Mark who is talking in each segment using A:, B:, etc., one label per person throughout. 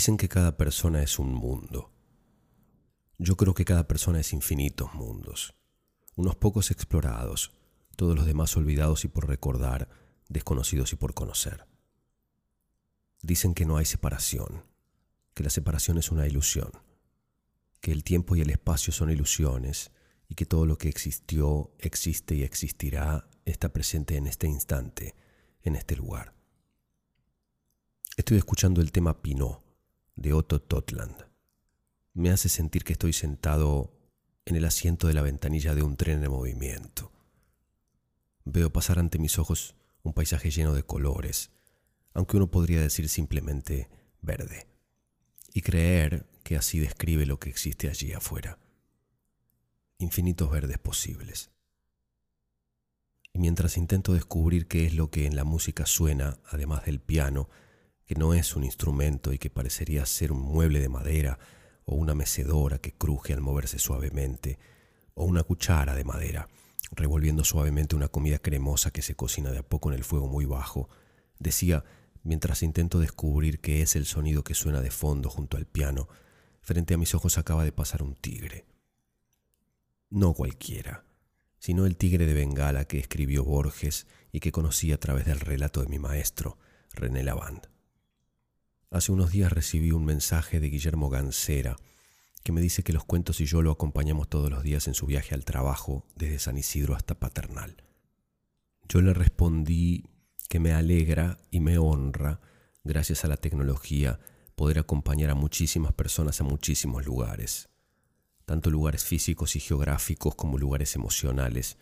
A: Dicen que cada persona es un mundo. Yo creo que cada persona es infinitos mundos, unos pocos explorados, todos los demás olvidados y por recordar, desconocidos y por conocer. Dicen que no hay separación, que la separación es una ilusión, que el tiempo y el espacio son ilusiones y que todo lo que existió, existe y existirá está presente en este instante, en este lugar. Estoy escuchando el tema Pinot de Otto Totland. Me hace sentir que estoy sentado en el asiento de la ventanilla de un tren en movimiento. Veo pasar ante mis ojos un paisaje lleno de colores, aunque uno podría decir simplemente verde, y creer que así describe lo que existe allí afuera. Infinitos verdes posibles. Y mientras intento descubrir qué es lo que en la música suena, además del piano, que no es un instrumento y que parecería ser un mueble de madera, o una mecedora que cruje al moverse suavemente, o una cuchara de madera, revolviendo suavemente una comida cremosa que se cocina de a poco en el fuego muy bajo, decía, mientras intento descubrir qué es el sonido que suena de fondo junto al piano, frente a mis ojos acaba de pasar un tigre. No cualquiera, sino el tigre de Bengala que escribió Borges y que conocí a través del relato de mi maestro, René Lavand. Hace unos días recibí un mensaje de Guillermo Gansera, que me dice que los cuentos y yo lo acompañamos todos los días en su viaje al trabajo, desde San Isidro hasta Paternal. Yo le respondí que me alegra y me honra, gracias a la tecnología, poder acompañar a muchísimas personas a muchísimos lugares, tanto lugares físicos y geográficos como lugares emocionales,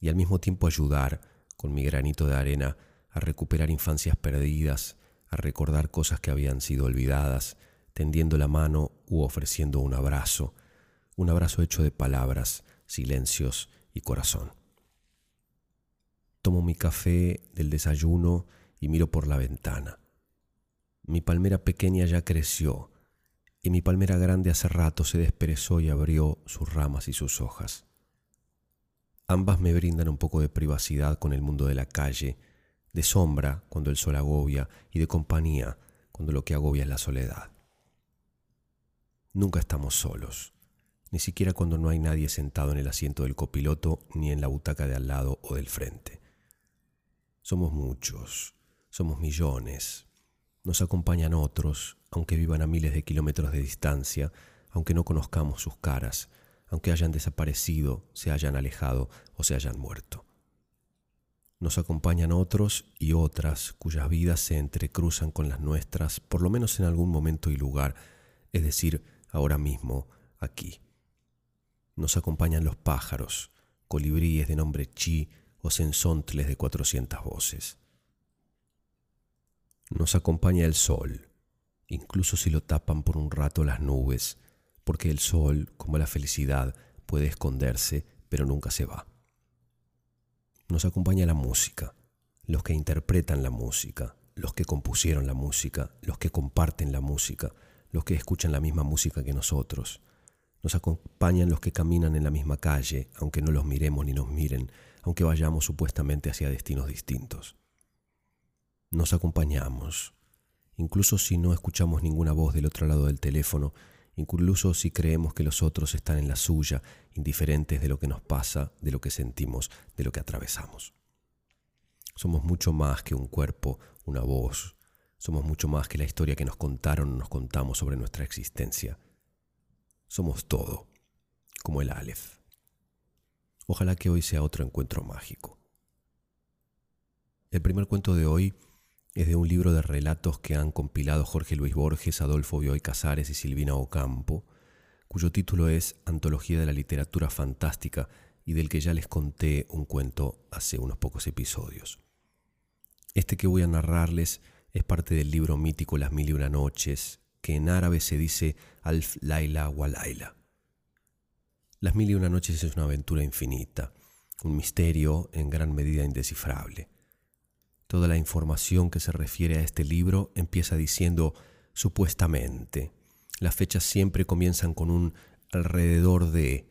A: y al mismo tiempo ayudar, con mi granito de arena, a recuperar infancias perdidas, a recordar cosas que habían sido olvidadas, tendiendo la mano u ofreciendo un abrazo, un abrazo hecho de palabras, silencios y corazón. Tomo mi café del desayuno y miro por la ventana. Mi palmera pequeña ya creció y mi palmera grande hace rato se desperezó y abrió sus ramas y sus hojas. Ambas me brindan un poco de privacidad con el mundo de la calle, de sombra cuando el sol agobia y de compañía cuando lo que agobia es la soledad. Nunca estamos solos, ni siquiera cuando no hay nadie sentado en el asiento del copiloto ni en la butaca de al lado o del frente. Somos muchos, somos millones. Nos acompañan otros, aunque vivan a miles de kilómetros de distancia, aunque no conozcamos sus caras, aunque hayan desaparecido, se hayan alejado o se hayan muerto. Nos acompañan otros y otras cuyas vidas se entrecruzan con las nuestras, por lo menos en algún momento y lugar, es decir, ahora mismo, aquí. Nos acompañan los pájaros, colibríes de nombre chi o sensontles de cuatrocientas voces. Nos acompaña el sol, incluso si lo tapan por un rato las nubes, porque el sol, como la felicidad, puede esconderse, pero nunca se va. Nos acompaña la música, los que interpretan la música, los que compusieron la música, los que comparten la música, los que escuchan la misma música que nosotros. Nos acompañan los que caminan en la misma calle, aunque no los miremos ni nos miren, aunque vayamos supuestamente hacia destinos distintos. Nos acompañamos, incluso si no escuchamos ninguna voz del otro lado del teléfono, incluso si creemos que los otros están en la suya, indiferentes de lo que nos pasa, de lo que sentimos, de lo que atravesamos. Somos mucho más que un cuerpo, una voz, somos mucho más que la historia que nos contaron o nos contamos sobre nuestra existencia. Somos todo, como el Aleph. Ojalá que hoy sea otro encuentro mágico. El primer cuento de hoy es de un libro de relatos que han compilado Jorge Luis Borges, Adolfo Bioy Casares y Silvina Ocampo, cuyo título es Antología de la Literatura Fantástica y del que ya les conté un cuento hace unos pocos episodios. Este que voy a narrarles es parte del libro mítico Las Mil y Una Noches, que en árabe se dice Alf Laila wa Laila. Las Mil y Una Noches es una aventura infinita, un misterio en gran medida indescifrable. Toda la información que se refiere a este libro empieza diciendo supuestamente. Las fechas siempre comienzan con un alrededor de.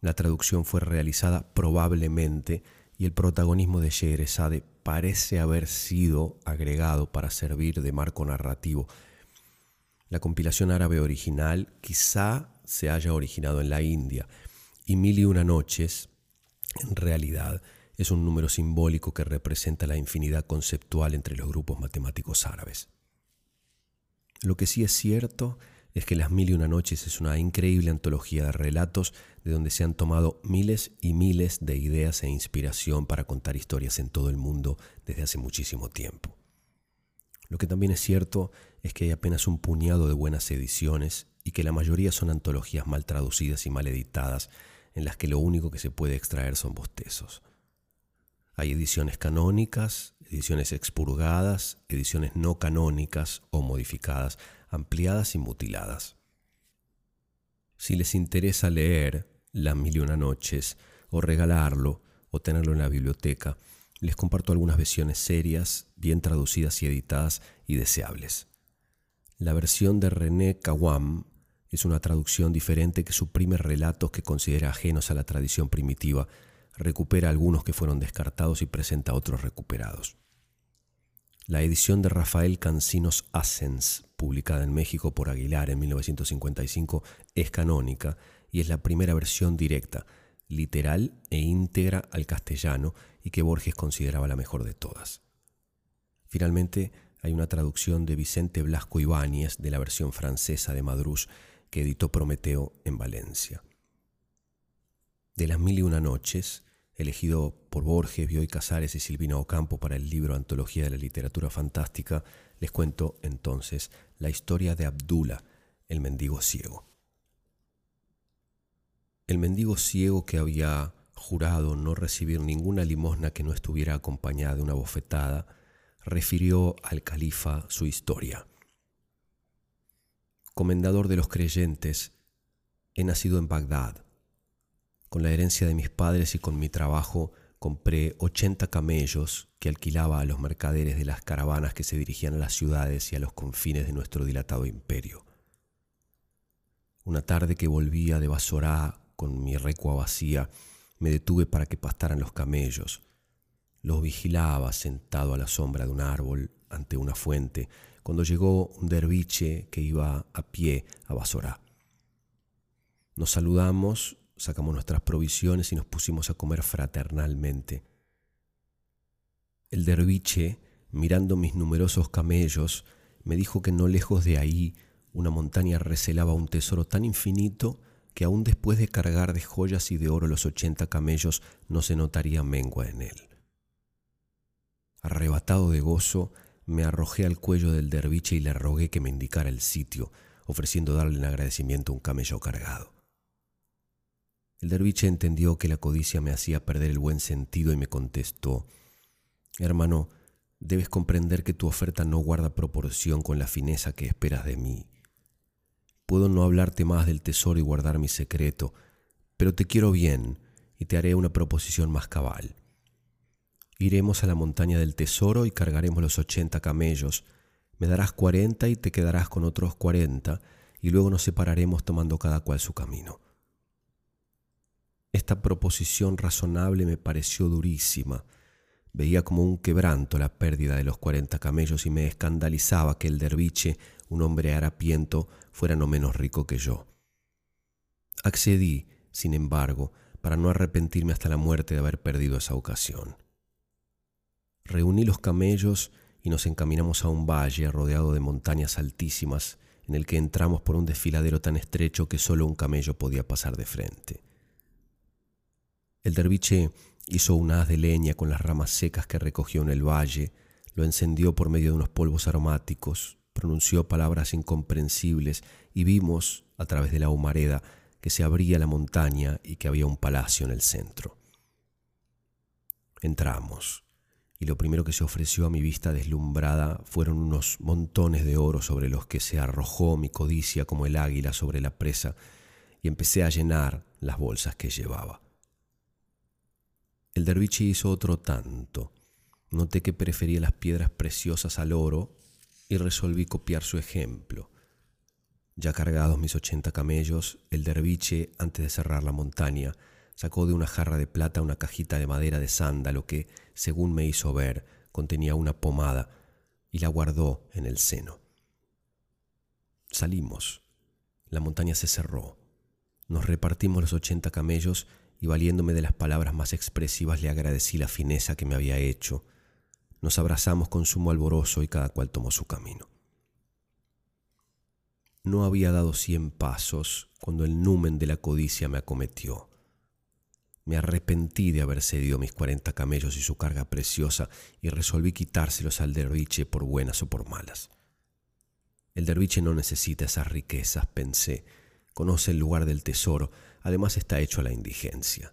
A: La traducción fue realizada probablemente y el protagonismo de Scheherazade parece haber sido agregado para servir de marco narrativo. La compilación árabe original quizá se haya originado en la India y Mil y una noches, en realidad, es un número simbólico que representa la infinidad conceptual entre los grupos matemáticos árabes. Lo que sí es cierto es que Las Mil y Una Noches es una increíble antología de relatos de donde se han tomado miles y miles de ideas e inspiración para contar historias en todo el mundo desde hace muchísimo tiempo. Lo que también es cierto es que hay apenas un puñado de buenas ediciones y que la mayoría son antologías mal traducidas y mal editadas en las que lo único que se puede extraer son bostezos. Hay ediciones canónicas, ediciones expurgadas, ediciones no canónicas o modificadas, ampliadas y mutiladas. Si les interesa leer Las Mil y Una Noches, o regalarlo, o tenerlo en la biblioteca, les comparto algunas versiones serias, bien traducidas y editadas y deseables. La versión de René Kawam es una traducción diferente que suprime relatos que considera ajenos a la tradición primitiva, recupera algunos que fueron descartados y presenta otros recuperados. La edición de Rafael Cancinos Asens, publicada en México por Aguilar en 1955, es canónica y es la primera versión directa, literal e íntegra al castellano y que Borges consideraba la mejor de todas. Finalmente, hay una traducción de Vicente Blasco Ibáñez de la versión francesa de Madrús que editó Prometeo en Valencia. De las mil y una noches, elegido por Borges, Bioy Casares y Silvina Ocampo para el libro Antología de la Literatura Fantástica, les cuento entonces la historia de Abdullah, el mendigo ciego. El mendigo ciego que había jurado no recibir ninguna limosna que no estuviera acompañada de una bofetada, refirió al califa su historia. Comendador de los creyentes, he nacido en Bagdad con la herencia de mis padres y con mi trabajo compré 80 camellos que alquilaba a los mercaderes de las caravanas que se dirigían a las ciudades y a los confines de nuestro dilatado imperio. Una tarde que volvía de Basorá con mi recua vacía, me detuve para que pastaran los camellos. Los vigilaba sentado a la sombra de un árbol ante una fuente, cuando llegó un derviche que iba a pie a Basorá. Nos saludamos sacamos nuestras provisiones y nos pusimos a comer fraternalmente. El derviche, mirando mis numerosos camellos, me dijo que no lejos de ahí una montaña recelaba un tesoro tan infinito que aun después de cargar de joyas y de oro los ochenta camellos no se notaría mengua en él. Arrebatado de gozo, me arrojé al cuello del derviche y le rogué que me indicara el sitio, ofreciendo darle en agradecimiento un camello cargado. El derviche entendió que la codicia me hacía perder el buen sentido y me contestó, Hermano, debes comprender que tu oferta no guarda proporción con la fineza que esperas de mí. Puedo no hablarte más del tesoro y guardar mi secreto, pero te quiero bien y te haré una proposición más cabal. Iremos a la montaña del tesoro y cargaremos los ochenta camellos. Me darás cuarenta y te quedarás con otros cuarenta, y luego nos separaremos tomando cada cual su camino. Esta proposición razonable me pareció durísima. Veía como un quebranto la pérdida de los cuarenta camellos y me escandalizaba que el derviche, un hombre harapiento, fuera no menos rico que yo. Accedí, sin embargo, para no arrepentirme hasta la muerte de haber perdido esa ocasión. Reuní los camellos y nos encaminamos a un valle rodeado de montañas altísimas, en el que entramos por un desfiladero tan estrecho que solo un camello podía pasar de frente. El derviche hizo un haz de leña con las ramas secas que recogió en el valle, lo encendió por medio de unos polvos aromáticos, pronunció palabras incomprensibles y vimos, a través de la humareda, que se abría la montaña y que había un palacio en el centro. Entramos, y lo primero que se ofreció a mi vista deslumbrada fueron unos montones de oro sobre los que se arrojó mi codicia como el águila sobre la presa, y empecé a llenar las bolsas que llevaba. El derviche hizo otro tanto. Noté que prefería las piedras preciosas al oro y resolví copiar su ejemplo. Ya cargados mis ochenta camellos, el derviche, antes de cerrar la montaña, sacó de una jarra de plata una cajita de madera de sándalo que, según me hizo ver, contenía una pomada y la guardó en el seno. Salimos. La montaña se cerró. Nos repartimos los ochenta camellos y valiéndome de las palabras más expresivas le agradecí la fineza que me había hecho. Nos abrazamos con sumo alborozo y cada cual tomó su camino. No había dado cien pasos cuando el numen de la codicia me acometió. Me arrepentí de haber cedido mis cuarenta camellos y su carga preciosa y resolví quitárselos al derviche por buenas o por malas. El derviche no necesita esas riquezas, pensé. Conoce el lugar del tesoro, además está hecho a la indigencia.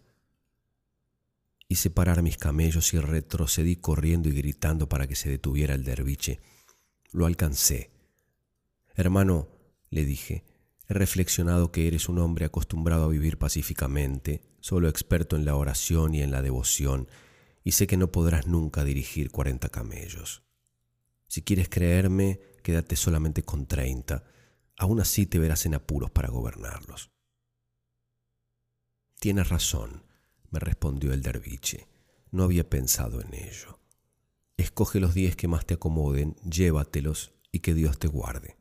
A: Hice parar mis camellos y retrocedí corriendo y gritando para que se detuviera el derviche. Lo alcancé. Hermano, le dije, he reflexionado que eres un hombre acostumbrado a vivir pacíficamente, solo experto en la oración y en la devoción, y sé que no podrás nunca dirigir cuarenta camellos. Si quieres creerme, quédate solamente con treinta. Aún así te verás en apuros para gobernarlos. Tienes razón, me respondió el derviche. No había pensado en ello. Escoge los diez que más te acomoden, llévatelos y que Dios te guarde.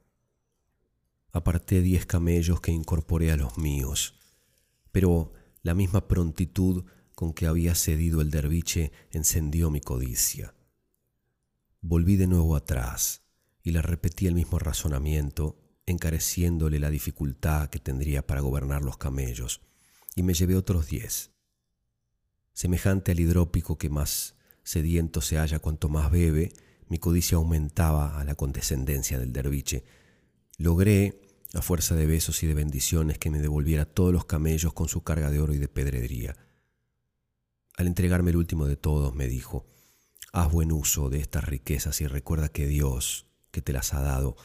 A: Aparté diez camellos que incorporé a los míos, pero la misma prontitud con que había cedido el derviche encendió mi codicia. Volví de nuevo atrás y le repetí el mismo razonamiento, encareciéndole la dificultad que tendría para gobernar los camellos, y me llevé otros diez. Semejante al hidrópico que más sediento se halla cuanto más bebe, mi codicia aumentaba a la condescendencia del derviche. Logré, a fuerza de besos y de bendiciones, que me devolviera todos los camellos con su carga de oro y de pedrería. Al entregarme el último de todos, me dijo, Haz buen uso de estas riquezas y recuerda que Dios, que te las ha dado,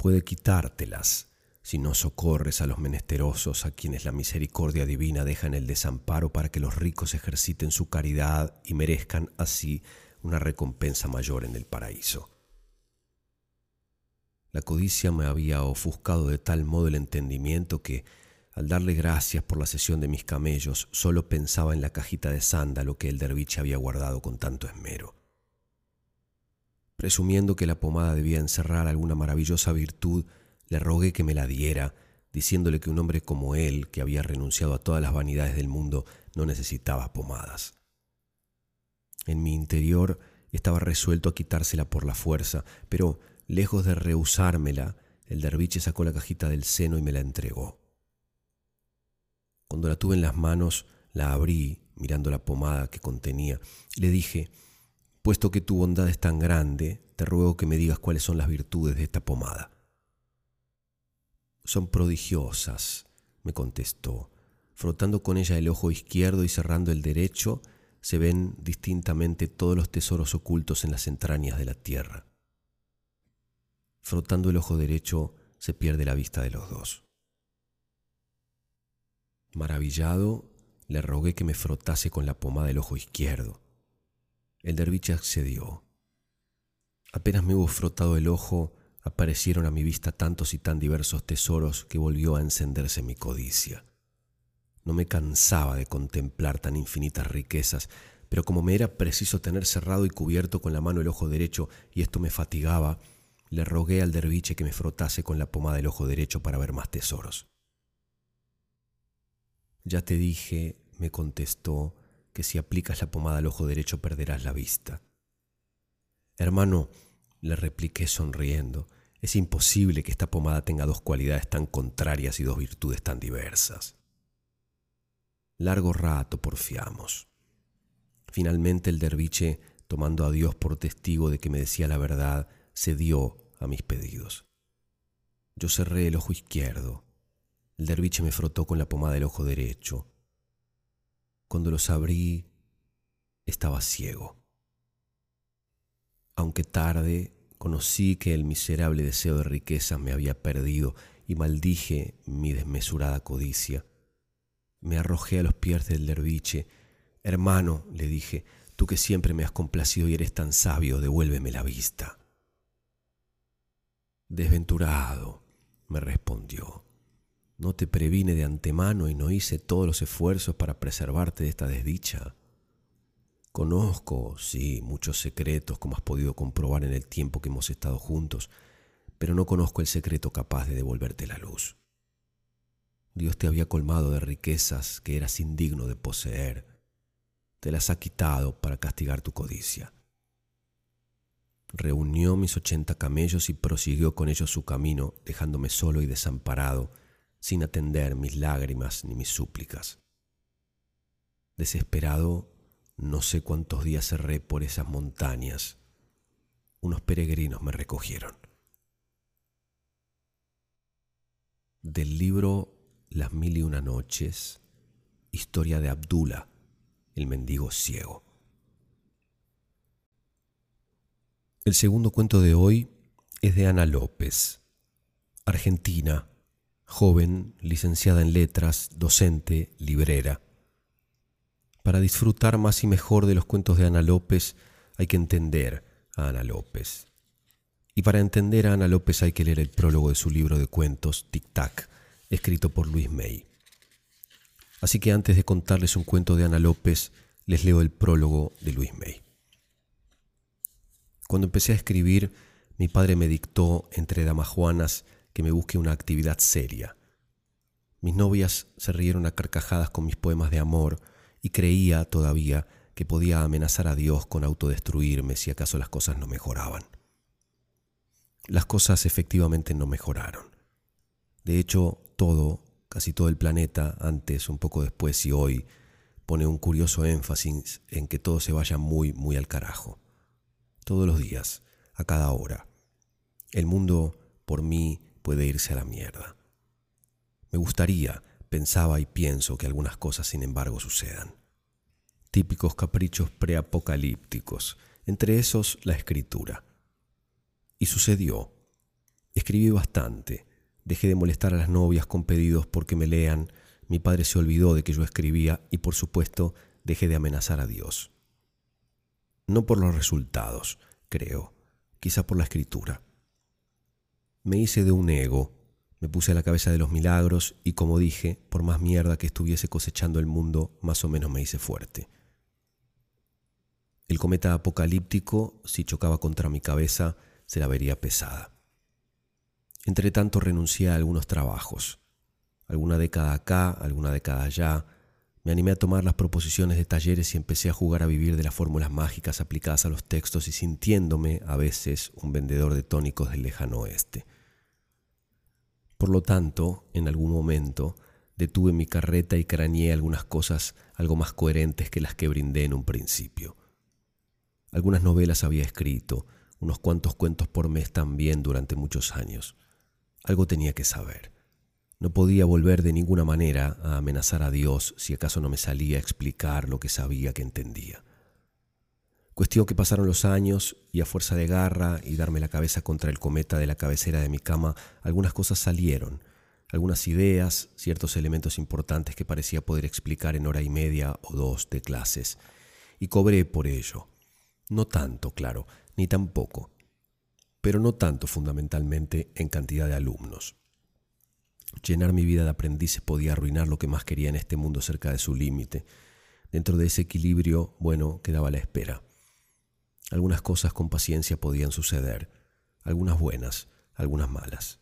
A: puede quitártelas si no socorres a los menesterosos, a quienes la misericordia divina deja en el desamparo para que los ricos ejerciten su caridad y merezcan así una recompensa mayor en el paraíso. La codicia me había ofuscado de tal modo el entendimiento que, al darle gracias por la sesión de mis camellos, solo pensaba en la cajita de sándalo que el derviche había guardado con tanto esmero. Presumiendo que la pomada debía encerrar alguna maravillosa virtud, le rogué que me la diera, diciéndole que un hombre como él, que había renunciado a todas las vanidades del mundo, no necesitaba pomadas. En mi interior estaba resuelto a quitársela por la fuerza, pero lejos de rehusármela, el derviche sacó la cajita del seno y me la entregó. Cuando la tuve en las manos, la abrí, mirando la pomada que contenía, y le dije, Puesto que tu bondad es tan grande, te ruego que me digas cuáles son las virtudes de esta pomada. Son prodigiosas, me contestó. Frotando con ella el ojo izquierdo y cerrando el derecho, se ven distintamente todos los tesoros ocultos en las entrañas de la tierra. Frotando el ojo derecho, se pierde la vista de los dos. Maravillado, le rogué que me frotase con la pomada el ojo izquierdo. El derviche accedió. Apenas me hubo frotado el ojo, aparecieron a mi vista tantos y tan diversos tesoros que volvió a encenderse mi codicia. No me cansaba de contemplar tan infinitas riquezas, pero como me era preciso tener cerrado y cubierto con la mano el ojo derecho y esto me fatigaba, le rogué al derviche que me frotase con la pomada del ojo derecho para ver más tesoros. Ya te dije, me contestó, que si aplicas la pomada al ojo derecho perderás la vista. Hermano, le repliqué sonriendo, es imposible que esta pomada tenga dos cualidades tan contrarias y dos virtudes tan diversas. Largo rato porfiamos. Finalmente el derviche, tomando a Dios por testigo de que me decía la verdad, cedió a mis pedidos. Yo cerré el ojo izquierdo. El derviche me frotó con la pomada del ojo derecho. Cuando los abrí, estaba ciego. Aunque tarde, conocí que el miserable deseo de riqueza me había perdido y maldije mi desmesurada codicia. Me arrojé a los pies del derviche. Hermano, le dije, tú que siempre me has complacido y eres tan sabio, devuélveme la vista. Desventurado, me respondió. ¿No te previne de antemano y no hice todos los esfuerzos para preservarte de esta desdicha? Conozco, sí, muchos secretos, como has podido comprobar en el tiempo que hemos estado juntos, pero no conozco el secreto capaz de devolverte la luz. Dios te había colmado de riquezas que eras indigno de poseer. Te las ha quitado para castigar tu codicia. Reunió mis ochenta camellos y prosiguió con ellos su camino, dejándome solo y desamparado, sin atender mis lágrimas ni mis súplicas. Desesperado, no sé cuántos días cerré por esas montañas. Unos peregrinos me recogieron. Del libro Las mil y una noches, historia de Abdullah, el mendigo ciego. El segundo cuento de hoy es de Ana López, argentina, joven, licenciada en letras, docente, librera. Para disfrutar más y mejor de los cuentos de Ana López hay que entender a Ana López. Y para entender a Ana López hay que leer el prólogo de su libro de cuentos, Tic Tac, escrito por Luis May. Así que antes de contarles un cuento de Ana López, les leo el prólogo de Luis May. Cuando empecé a escribir, mi padre me dictó, entre damajuanas, que me busque una actividad seria. Mis novias se rieron a carcajadas con mis poemas de amor y creía todavía que podía amenazar a Dios con autodestruirme si acaso las cosas no mejoraban. Las cosas efectivamente no mejoraron. De hecho, todo, casi todo el planeta, antes, un poco después y hoy, pone un curioso énfasis en que todo se vaya muy, muy al carajo. Todos los días, a cada hora. El mundo, por mí, puede irse a la mierda. Me gustaría, pensaba y pienso que algunas cosas sin embargo sucedan. Típicos caprichos preapocalípticos, entre esos la escritura. Y sucedió. Escribí bastante, dejé de molestar a las novias con pedidos porque me lean, mi padre se olvidó de que yo escribía y por supuesto dejé de amenazar a Dios. No por los resultados, creo, quizá por la escritura. Me hice de un ego, me puse a la cabeza de los milagros y como dije, por más mierda que estuviese cosechando el mundo, más o menos me hice fuerte. El cometa apocalíptico, si chocaba contra mi cabeza, se la vería pesada. Entre tanto renuncié a algunos trabajos. Alguna década acá, alguna década allá. Me animé a tomar las proposiciones de talleres y empecé a jugar a vivir de las fórmulas mágicas aplicadas a los textos y sintiéndome, a veces, un vendedor de tónicos del lejano oeste. Por lo tanto, en algún momento, detuve mi carreta y craneé algunas cosas algo más coherentes que las que brindé en un principio. Algunas novelas había escrito, unos cuantos cuentos por mes también durante muchos años. Algo tenía que saber. No podía volver de ninguna manera a amenazar a Dios si acaso no me salía a explicar lo que sabía que entendía. Cuestión que pasaron los años y a fuerza de garra y darme la cabeza contra el cometa de la cabecera de mi cama, algunas cosas salieron, algunas ideas, ciertos elementos importantes que parecía poder explicar en hora y media o dos de clases. Y cobré por ello. No tanto, claro, ni tampoco, pero no tanto fundamentalmente en cantidad de alumnos. Llenar mi vida de aprendices podía arruinar lo que más quería en este mundo cerca de su límite. Dentro de ese equilibrio, bueno, quedaba la espera. Algunas cosas con paciencia podían suceder, algunas buenas, algunas malas.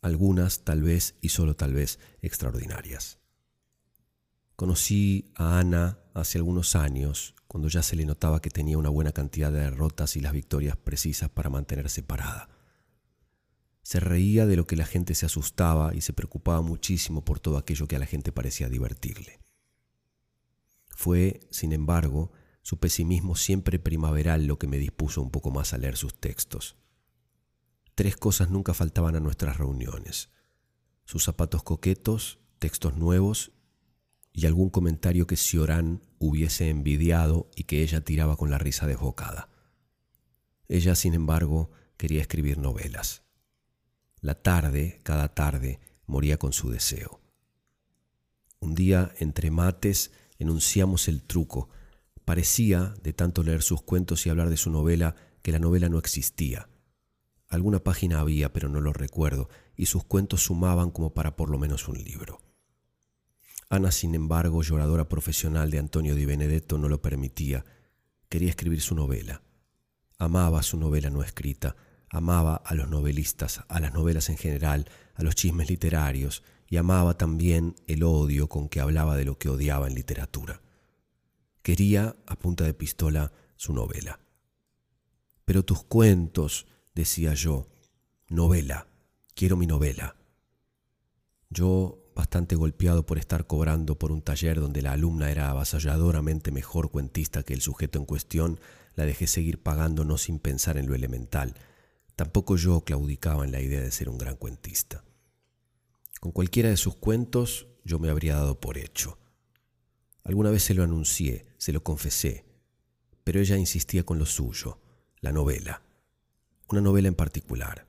A: Algunas tal vez y solo tal vez extraordinarias. Conocí a Ana hace algunos años, cuando ya se le notaba que tenía una buena cantidad de derrotas y las victorias precisas para mantenerse parada. Se reía de lo que la gente se asustaba y se preocupaba muchísimo por todo aquello que a la gente parecía divertirle. Fue, sin embargo, su pesimismo siempre primaveral lo que me dispuso un poco más a leer sus textos. Tres cosas nunca faltaban a nuestras reuniones. Sus zapatos coquetos, textos nuevos y algún comentario que Ciorán hubiese envidiado y que ella tiraba con la risa desbocada. Ella, sin embargo, quería escribir novelas. La tarde, cada tarde, moría con su deseo. Un día, entre mates, enunciamos el truco Parecía, de tanto leer sus cuentos y hablar de su novela, que la novela no existía. Alguna página había, pero no lo recuerdo, y sus cuentos sumaban como para por lo menos un libro. Ana, sin embargo, lloradora profesional de Antonio Di Benedetto, no lo permitía. Quería escribir su novela. Amaba su novela no escrita, amaba a los novelistas, a las novelas en general, a los chismes literarios, y amaba también el odio con que hablaba de lo que odiaba en literatura. Quería, a punta de pistola, su novela. Pero tus cuentos, decía yo, novela, quiero mi novela. Yo, bastante golpeado por estar cobrando por un taller donde la alumna era avasalladoramente mejor cuentista que el sujeto en cuestión, la dejé seguir pagando no sin pensar en lo elemental. Tampoco yo claudicaba en la idea de ser un gran cuentista. Con cualquiera de sus cuentos yo me habría dado por hecho. Alguna vez se lo anuncié, se lo confesé, pero ella insistía con lo suyo, la novela. Una novela en particular,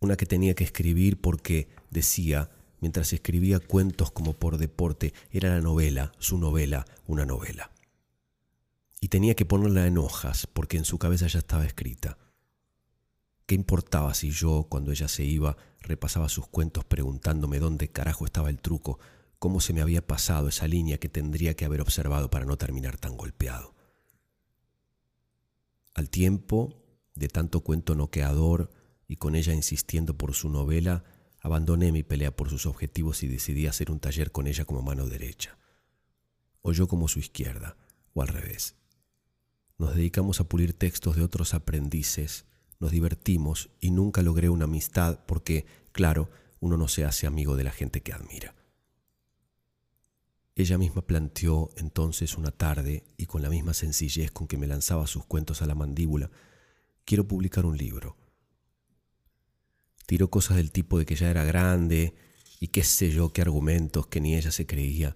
A: una que tenía que escribir porque, decía, mientras escribía cuentos como por deporte, era la novela, su novela, una novela. Y tenía que ponerla en hojas porque en su cabeza ya estaba escrita. ¿Qué importaba si yo, cuando ella se iba, repasaba sus cuentos preguntándome dónde carajo estaba el truco, cómo se me había pasado esa línea que tendría que haber observado para no terminar tan golpeado? Al tiempo, de tanto cuento noqueador y con ella insistiendo por su novela, abandoné mi pelea por sus objetivos y decidí hacer un taller con ella como mano derecha, o yo como su izquierda, o al revés. Nos dedicamos a pulir textos de otros aprendices, nos divertimos y nunca logré una amistad porque, claro, uno no se hace amigo de la gente que admira. Ella misma planteó entonces una tarde, y con la misma sencillez con que me lanzaba sus cuentos a la mandíbula, quiero publicar un libro. Tiró cosas del tipo de que ya era grande y qué sé yo, qué argumentos que ni ella se creía.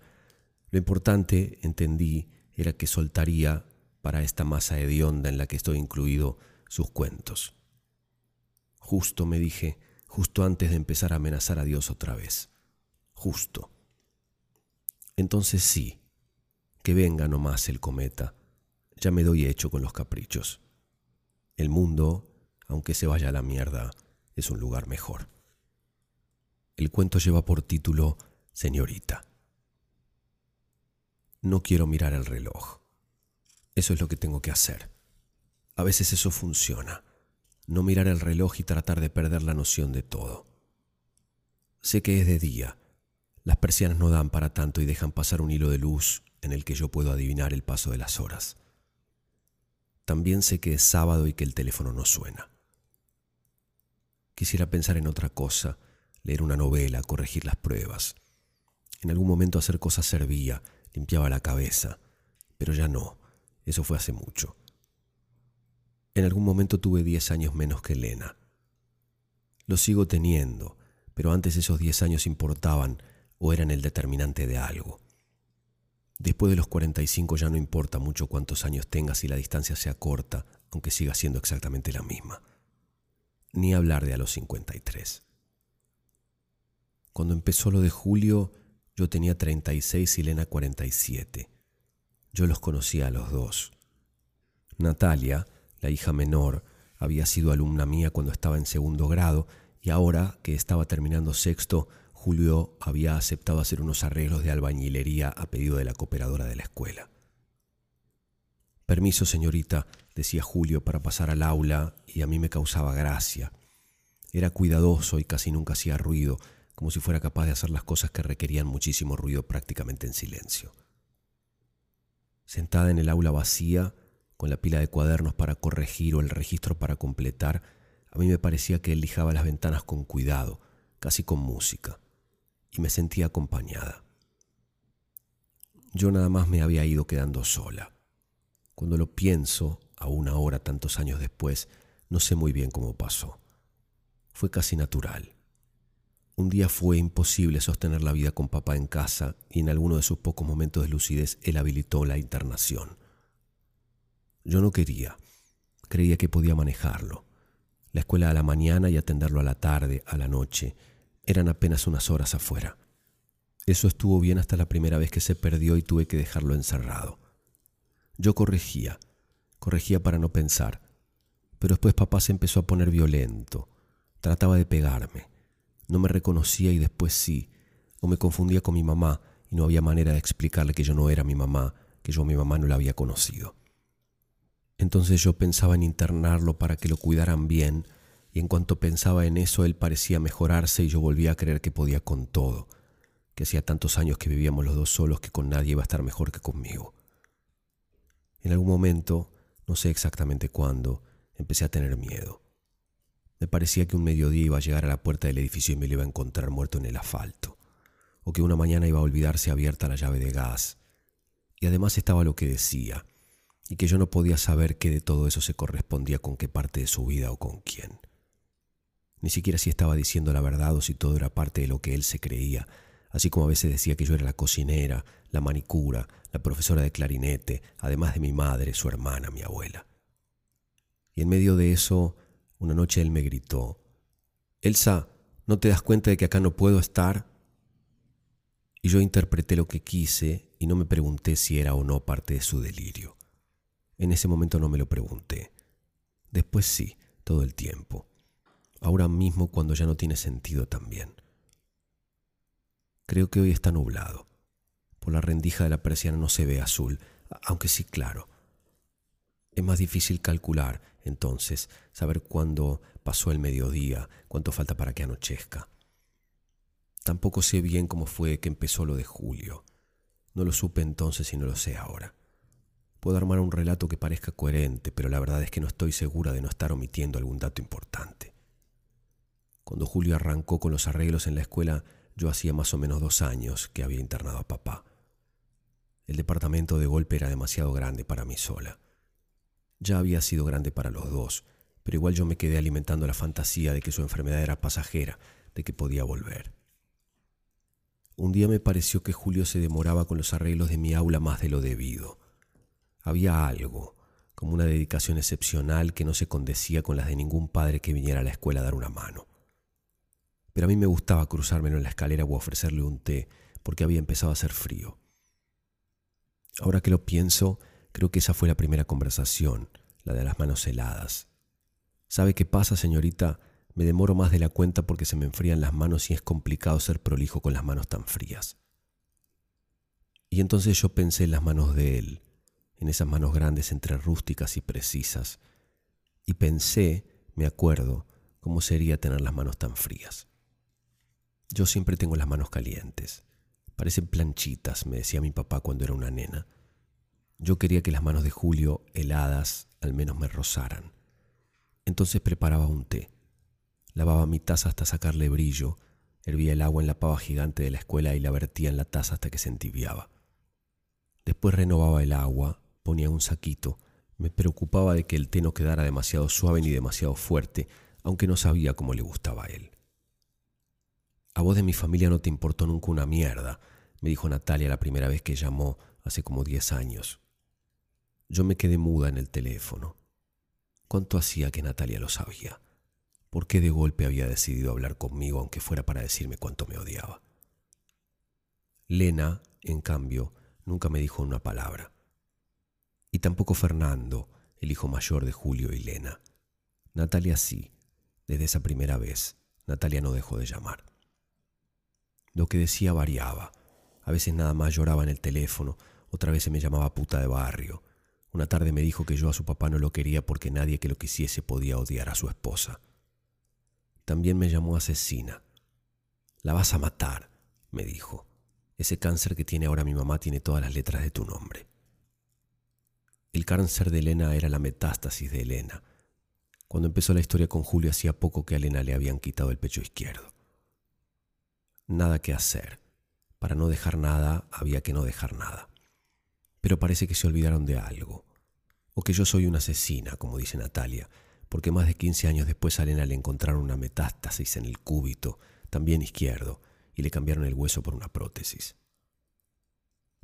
A: Lo importante, entendí, era que soltaría para esta masa hedionda en la que estoy incluido sus cuentos. Justo, me dije, justo antes de empezar a amenazar a Dios otra vez. Justo. Entonces sí, que venga nomás el cometa. Ya me doy hecho con los caprichos. El mundo, aunque se vaya a la mierda, es un lugar mejor. El cuento lleva por título Señorita. No quiero mirar el reloj. Eso es lo que tengo que hacer. A veces eso funciona. No mirar el reloj y tratar de perder la noción de todo. Sé que es de día las persianas no dan para tanto y dejan pasar un hilo de luz en el que yo puedo adivinar el paso de las horas. También sé que es sábado y que el teléfono no suena. Quisiera pensar en otra cosa, leer una novela, corregir las pruebas. En algún momento hacer cosas servía, limpiaba la cabeza, pero ya no, eso fue hace mucho. En algún momento tuve diez años menos que Elena. Lo sigo teniendo, pero antes esos diez años importaban o eran el determinante de algo. Después de los 45 ya no importa mucho cuántos años tengas y la distancia sea corta, aunque siga siendo exactamente la misma. Ni hablar de a los 53. Cuando empezó lo de Julio, yo tenía 36 y Lena 47. Yo los conocía a los dos. Natalia, la hija menor, había sido alumna mía cuando estaba en segundo grado y ahora que estaba terminando sexto, Julio había aceptado hacer unos arreglos de albañilería a pedido de la cooperadora de la escuela. Permiso, señorita, decía Julio para pasar al aula y a mí me causaba gracia. Era cuidadoso y casi nunca hacía ruido, como si fuera capaz de hacer las cosas que requerían muchísimo ruido prácticamente en silencio. Sentada en el aula vacía, con la pila de cuadernos para corregir o el registro para completar, a mí me parecía que él lijaba las ventanas con cuidado, casi con música y me sentía acompañada. Yo nada más me había ido quedando sola. Cuando lo pienso, aún ahora, tantos años después, no sé muy bien cómo pasó. Fue casi natural. Un día fue imposible sostener la vida con papá en casa y en alguno de sus pocos momentos de lucidez él habilitó la internación. Yo no quería, creía que podía manejarlo. La escuela a la mañana y atenderlo a la tarde, a la noche, eran apenas unas horas afuera. Eso estuvo bien hasta la primera vez que se perdió y tuve que dejarlo encerrado. Yo corregía, corregía para no pensar, pero después papá se empezó a poner violento, trataba de pegarme, no me reconocía y después sí, o me confundía con mi mamá y no había manera de explicarle que yo no era mi mamá, que yo a mi mamá no la había conocido. Entonces yo pensaba en internarlo para que lo cuidaran bien y en cuanto pensaba en eso él parecía mejorarse y yo volvía a creer que podía con todo, que hacía tantos años que vivíamos los dos solos que con nadie iba a estar mejor que conmigo. En algún momento, no sé exactamente cuándo, empecé a tener miedo. Me parecía que un mediodía iba a llegar a la puerta del edificio y me lo iba a encontrar muerto en el asfalto, o que una mañana iba a olvidarse abierta la llave de gas. Y además estaba lo que decía, y que yo no podía saber qué de todo eso se correspondía con qué parte de su vida o con quién. Ni siquiera si estaba diciendo la verdad o si todo era parte de lo que él se creía, así como a veces decía que yo era la cocinera, la manicura, la profesora de clarinete, además de mi madre, su hermana, mi abuela. Y en medio de eso, una noche él me gritó, Elsa, ¿no te das cuenta de que acá no puedo estar? Y yo interpreté lo que quise y no me pregunté si era o no parte de su delirio. En ese momento no me lo pregunté. Después sí, todo el tiempo. Ahora mismo cuando ya no tiene sentido también. Creo que hoy está nublado. Por la rendija de la persiana no se ve azul, aunque sí claro. Es más difícil calcular, entonces, saber cuándo pasó el mediodía, cuánto falta para que anochezca. Tampoco sé bien cómo fue que empezó lo de julio. No lo supe entonces y no lo sé ahora. Puedo armar un relato que parezca coherente, pero la verdad es que no estoy segura de no estar omitiendo algún dato importante. Cuando Julio arrancó con los arreglos en la escuela, yo hacía más o menos dos años que había internado a papá. El departamento de golpe era demasiado grande para mí sola. Ya había sido grande para los dos, pero igual yo me quedé alimentando la fantasía de que su enfermedad era pasajera, de que podía volver. Un día me pareció que Julio se demoraba con los arreglos de mi aula más de lo debido. Había algo, como una dedicación excepcional que no se condecía con las de ningún padre que viniera a la escuela a dar una mano. Pero a mí me gustaba cruzármelo en la escalera o ofrecerle un té, porque había empezado a hacer frío. Ahora que lo pienso, creo que esa fue la primera conversación, la de las manos heladas. ¿Sabe qué pasa, señorita? Me demoro más de la cuenta porque se me enfrían las manos y es complicado ser prolijo con las manos tan frías. Y entonces yo pensé en las manos de él, en esas manos grandes entre rústicas y precisas, y pensé, me acuerdo, cómo sería tener las manos tan frías. Yo siempre tengo las manos calientes. Parecen planchitas, me decía mi papá cuando era una nena. Yo quería que las manos de Julio, heladas, al menos me rozaran. Entonces preparaba un té. Lavaba mi taza hasta sacarle brillo, hervía el agua en la pava gigante de la escuela y la vertía en la taza hasta que se entibiaba. Después renovaba el agua, ponía un saquito, me preocupaba de que el té no quedara demasiado suave ni demasiado fuerte, aunque no sabía cómo le gustaba a él. A vos de mi familia no te importó nunca una mierda, me dijo Natalia la primera vez que llamó, hace como diez años. Yo me quedé muda en el teléfono. ¿Cuánto hacía que Natalia lo sabía? ¿Por qué de golpe había decidido hablar conmigo aunque fuera para decirme cuánto me odiaba? Lena, en cambio, nunca me dijo una palabra. Y tampoco Fernando, el hijo mayor de Julio y Lena. Natalia sí. Desde esa primera vez, Natalia no dejó de llamar. Lo que decía variaba. A veces nada más lloraba en el teléfono, otra vez se me llamaba puta de barrio. Una tarde me dijo que yo a su papá no lo quería porque nadie que lo quisiese podía odiar a su esposa. También me llamó asesina. La vas a matar, me dijo. Ese cáncer que tiene ahora mi mamá tiene todas las letras de tu nombre. El cáncer de Elena era la metástasis de Elena. Cuando empezó la historia con Julio hacía poco que a Elena le habían quitado el pecho izquierdo nada que hacer. Para no dejar nada había que no dejar nada. Pero parece que se olvidaron de algo. O que yo soy una asesina, como dice Natalia, porque más de 15 años después a Elena le encontraron una metástasis en el cúbito, también izquierdo, y le cambiaron el hueso por una prótesis.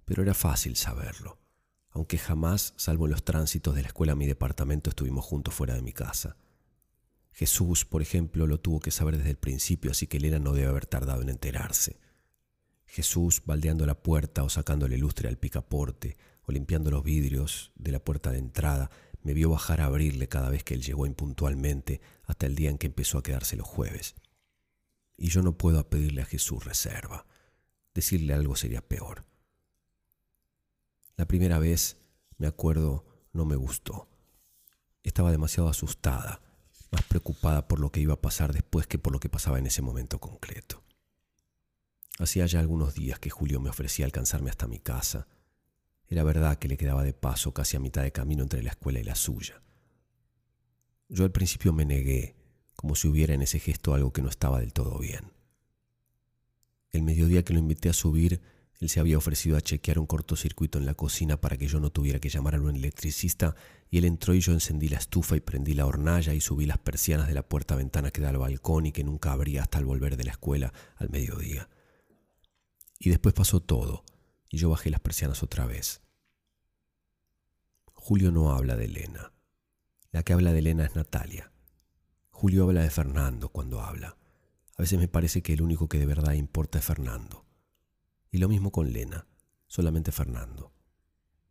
A: Pero era fácil saberlo, aunque jamás, salvo en los tránsitos de la escuela a mi departamento, estuvimos juntos fuera de mi casa. Jesús, por ejemplo, lo tuvo que saber desde el principio, así que Elena no debe haber tardado en enterarse. Jesús, baldeando la puerta o sacándole lustre al picaporte o limpiando los vidrios de la puerta de entrada, me vio bajar a abrirle cada vez que él llegó impuntualmente hasta el día en que empezó a quedarse los jueves. Y yo no puedo pedirle a Jesús reserva. Decirle algo sería peor. La primera vez, me acuerdo, no me gustó. Estaba demasiado asustada más preocupada por lo que iba a pasar después que por lo que pasaba en ese momento concreto. Hacía ya algunos días que Julio me ofrecía alcanzarme hasta mi casa. Era verdad que le quedaba de paso casi a mitad de camino entre la escuela y la suya. Yo al principio me negué, como si hubiera en ese gesto algo que no estaba del todo bien. El mediodía que lo invité a subir, él se había ofrecido a chequear un cortocircuito en la cocina para que yo no tuviera que llamar a un electricista y él entró y yo encendí la estufa y prendí la hornalla y subí las persianas de la puerta ventana que da al balcón y que nunca abría hasta el volver de la escuela al mediodía. Y después pasó todo y yo bajé las persianas otra vez. Julio no habla de Elena. La que habla de Elena es Natalia. Julio habla de Fernando cuando habla. A veces me parece que el único que de verdad importa es Fernando. Y lo mismo con Lena, solamente Fernando.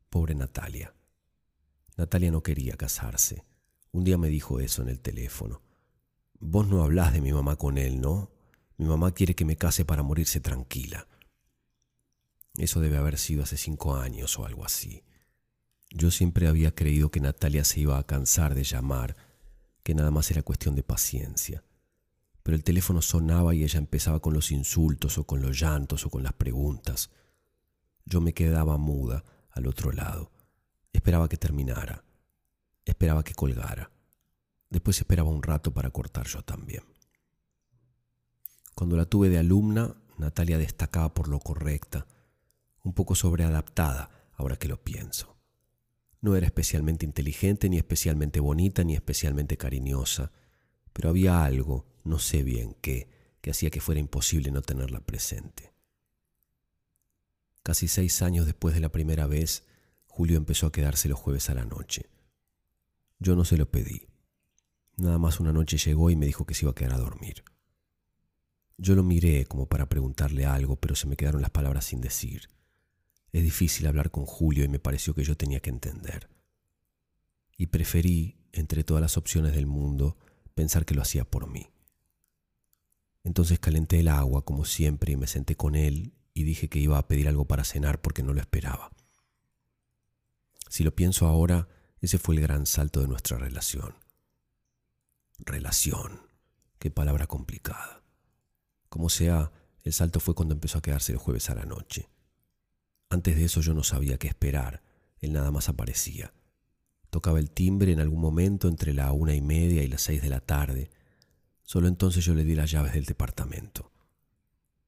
A: Pobre Natalia. Natalia no quería casarse. Un día me dijo eso en el teléfono. Vos no hablás de mi mamá con él, ¿no? Mi mamá quiere que me case para morirse tranquila. Eso debe haber sido hace cinco años o algo así. Yo siempre había creído que Natalia se iba a cansar de llamar, que nada más era cuestión de paciencia pero el teléfono sonaba y ella empezaba con los insultos o con los llantos o con las preguntas. Yo me quedaba muda al otro lado. Esperaba que terminara. Esperaba que colgara. Después esperaba un rato para cortar yo también. Cuando la tuve de alumna, Natalia destacaba por lo correcta, un poco sobreadaptada, ahora que lo pienso. No era especialmente inteligente, ni especialmente bonita, ni especialmente cariñosa, pero había algo, no sé bien qué, que hacía que fuera imposible no tenerla presente. Casi seis años después de la primera vez, Julio empezó a quedarse los jueves a la noche. Yo no se lo pedí. Nada más una noche llegó y me dijo que se iba a quedar a dormir. Yo lo miré como para preguntarle algo, pero se me quedaron las palabras sin decir. Es difícil hablar con Julio y me pareció que yo tenía que entender. Y preferí, entre todas las opciones del mundo, pensar que lo hacía por mí. Entonces calenté el agua como siempre y me senté con él y dije que iba a pedir algo para cenar porque no lo esperaba. Si lo pienso ahora, ese fue el gran salto de nuestra relación. Relación. Qué palabra complicada. Como sea, el salto fue cuando empezó a quedarse el jueves a la noche. Antes de eso yo no sabía qué esperar, él nada más aparecía. Tocaba el timbre en algún momento entre la una y media y las seis de la tarde, Solo entonces yo le di las llaves del departamento.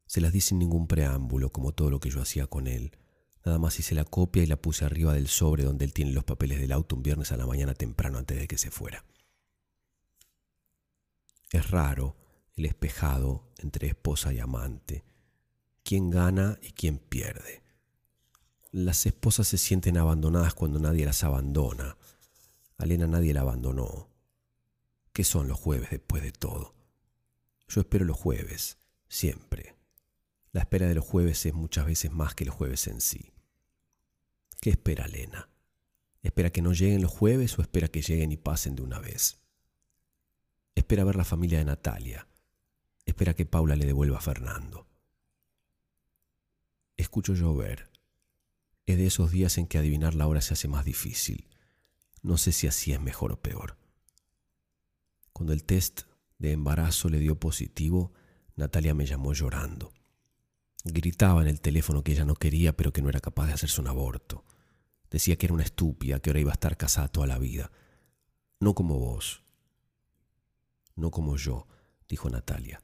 A: Se las di sin ningún preámbulo, como todo lo que yo hacía con él. Nada más hice la copia y la puse arriba del sobre donde él tiene los papeles del auto un viernes a la mañana temprano antes de que se fuera. Es raro el espejado entre esposa y amante. ¿Quién gana y quién pierde? Las esposas se sienten abandonadas cuando nadie las abandona. A Elena nadie la abandonó. ¿Qué son los jueves después de todo? Yo espero los jueves, siempre. La espera de los jueves es muchas veces más que los jueves en sí. ¿Qué espera Elena? ¿Espera que no lleguen los jueves o espera que lleguen y pasen de una vez? Espera ver la familia de Natalia. Espera que Paula le devuelva a Fernando. Escucho llover. Es de esos días en que adivinar la hora se hace más difícil. No sé si así es mejor o peor. Cuando el test de embarazo le dio positivo, Natalia me llamó llorando. Gritaba en el teléfono que ella no quería, pero que no era capaz de hacerse un aborto. Decía que era una estúpida, que ahora iba a estar casada toda la vida. No como vos. No como yo, dijo Natalia.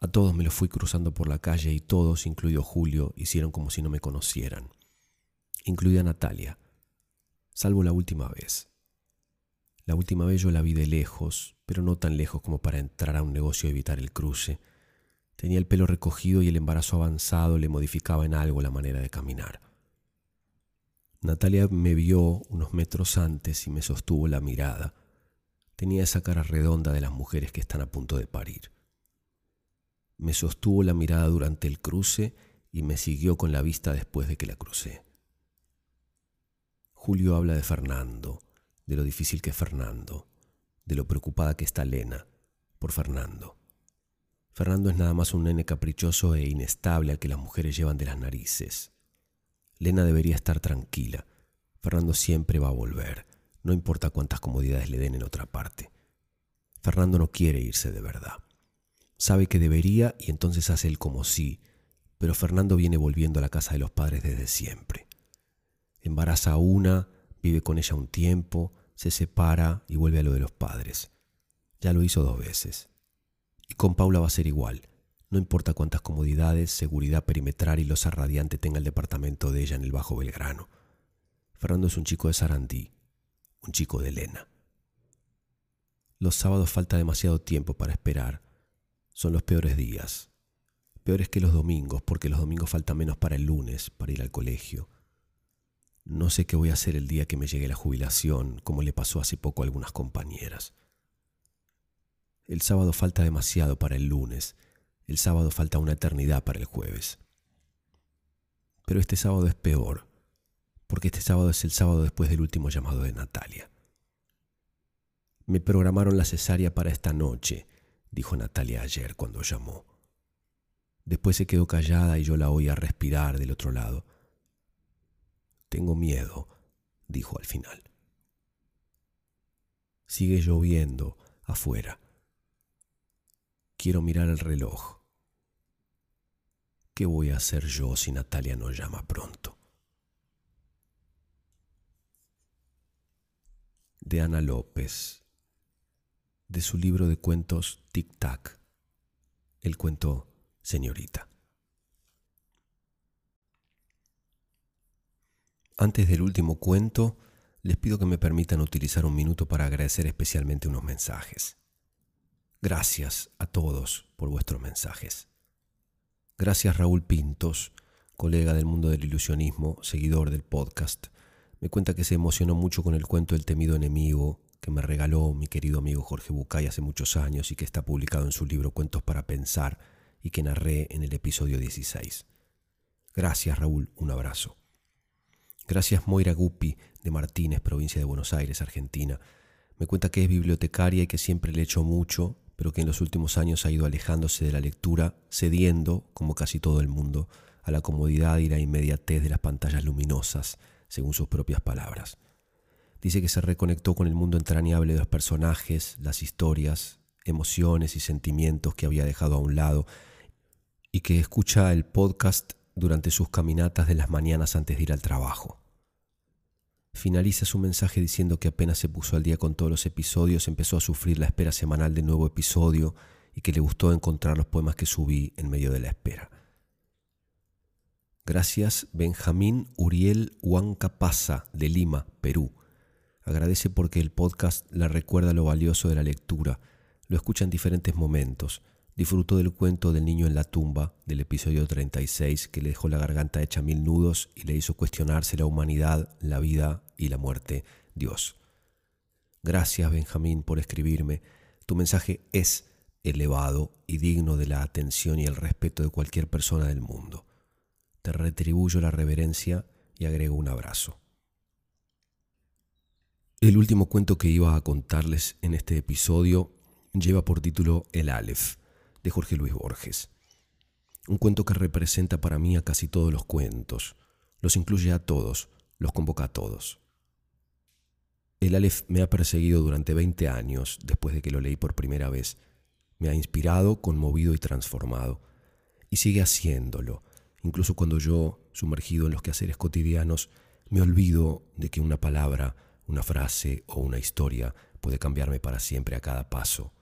A: A todos me los fui cruzando por la calle y todos, incluido Julio, hicieron como si no me conocieran. Incluida Natalia, salvo la última vez. La última vez yo la vi de lejos, pero no tan lejos como para entrar a un negocio y evitar el cruce. Tenía el pelo recogido y el embarazo avanzado le modificaba en algo la manera de caminar. Natalia me vio unos metros antes y me sostuvo la mirada. Tenía esa cara redonda de las mujeres que están a punto de parir. Me sostuvo la mirada durante el cruce y me siguió con la vista después de que la crucé. Julio habla de Fernando, de lo difícil que es Fernando, de lo preocupada que está Lena por Fernando. Fernando es nada más un nene caprichoso e inestable al que las mujeres llevan de las narices. Lena debería estar tranquila. Fernando siempre va a volver, no importa cuántas comodidades le den en otra parte. Fernando no quiere irse de verdad. Sabe que debería y entonces hace el como sí, pero Fernando viene volviendo a la casa de los padres desde siempre. Embaraza a una, vive con ella un tiempo, se separa y vuelve a lo de los padres. Ya lo hizo dos veces. Y con Paula va a ser igual. No importa cuántas comodidades, seguridad perimetral y losa radiante tenga el departamento de ella en el Bajo Belgrano. Fernando es un chico de Sarandí, un chico de Elena. Los sábados falta demasiado tiempo para esperar. Son los peores días. Peores que los domingos, porque los domingos falta menos para el lunes, para ir al colegio. No sé qué voy a hacer el día que me llegue la jubilación, como le pasó hace poco a algunas compañeras. El sábado falta demasiado para el lunes, el sábado falta una eternidad para el jueves. Pero este sábado es peor, porque este sábado es el sábado después del último llamado de Natalia. Me programaron la cesárea para esta noche, dijo Natalia ayer cuando llamó. Después se quedó callada y yo la oía respirar del otro lado. Tengo miedo, dijo al final. Sigue lloviendo afuera. Quiero mirar el reloj. ¿Qué voy a hacer yo si Natalia no llama pronto? De Ana López, de su libro de cuentos Tic Tac, el cuento Señorita. Antes del último cuento, les pido que me permitan utilizar un minuto para agradecer especialmente unos mensajes. Gracias a todos por vuestros mensajes. Gracias Raúl Pintos, colega del mundo del ilusionismo, seguidor del podcast. Me cuenta que se emocionó mucho con el cuento El temido enemigo que me regaló mi querido amigo Jorge Bucay hace muchos años y que está publicado en su libro Cuentos para Pensar y que narré en el episodio 16. Gracias Raúl, un abrazo. Gracias Moira Guppi de Martínez, provincia de Buenos Aires, Argentina. Me cuenta que es bibliotecaria y que siempre le echó mucho, pero que en los últimos años ha ido alejándose de la lectura, cediendo, como casi todo el mundo, a la comodidad y la inmediatez de las pantallas luminosas, según sus propias palabras. Dice que se reconectó con el mundo entrañable de los personajes, las historias, emociones y sentimientos que había dejado a un lado, y que escucha el podcast durante sus caminatas de las mañanas antes de ir al trabajo. Finaliza su mensaje diciendo que apenas se puso al día con todos los episodios, empezó a sufrir la espera semanal del nuevo episodio y que le gustó encontrar los poemas que subí en medio de la espera. Gracias Benjamín Uriel Huancapasa de Lima, Perú. Agradece porque el podcast le recuerda lo valioso de la lectura, lo escucha en diferentes momentos, Disfrutó del cuento del niño en la tumba del episodio 36 que le dejó la garganta hecha mil nudos y le hizo cuestionarse la humanidad, la vida y la muerte. Dios. Gracias Benjamín por escribirme. Tu mensaje es elevado y digno de la atención y el respeto de cualquier persona del mundo. Te retribuyo la reverencia y agrego un abrazo. El último cuento que iba a contarles en este episodio lleva por título El Aleph de Jorge Luis Borges. Un cuento que representa para mí a casi todos los cuentos, los incluye a todos, los convoca a todos. El Aleph me ha perseguido durante 20 años después de que lo leí por primera vez. Me ha inspirado, conmovido y transformado. Y sigue haciéndolo, incluso cuando yo, sumergido en los quehaceres cotidianos, me olvido de que una palabra, una frase o una historia puede cambiarme para siempre a cada paso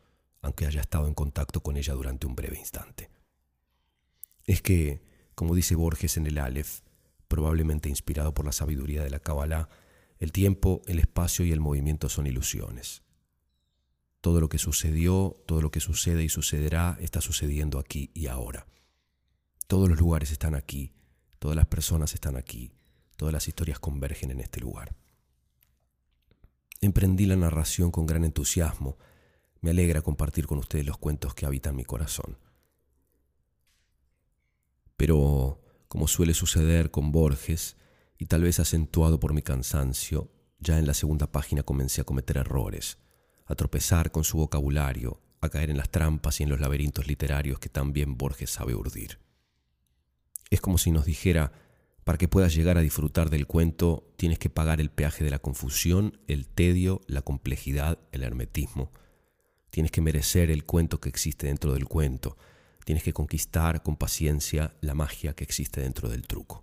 A: aunque haya estado en contacto con ella durante un breve instante. Es que, como dice Borges en el Aleph, probablemente inspirado por la sabiduría de la Kabbalah, el tiempo, el espacio y el movimiento son ilusiones. Todo lo que sucedió, todo lo que sucede y sucederá está sucediendo aquí y ahora. Todos los lugares están aquí, todas las personas están aquí, todas las historias convergen en este lugar. Emprendí la narración con gran entusiasmo, me alegra compartir con ustedes los cuentos que habitan mi corazón. Pero, como suele suceder con Borges, y tal vez acentuado por mi cansancio, ya en la segunda página comencé a cometer errores, a tropezar con su vocabulario, a caer en las trampas y en los laberintos literarios que también Borges sabe urdir. Es como si nos dijera, para que puedas llegar a disfrutar del cuento, tienes que pagar el peaje de la confusión, el tedio, la complejidad, el hermetismo Tienes que merecer el cuento que existe dentro del cuento. Tienes que conquistar con paciencia la magia que existe dentro del truco.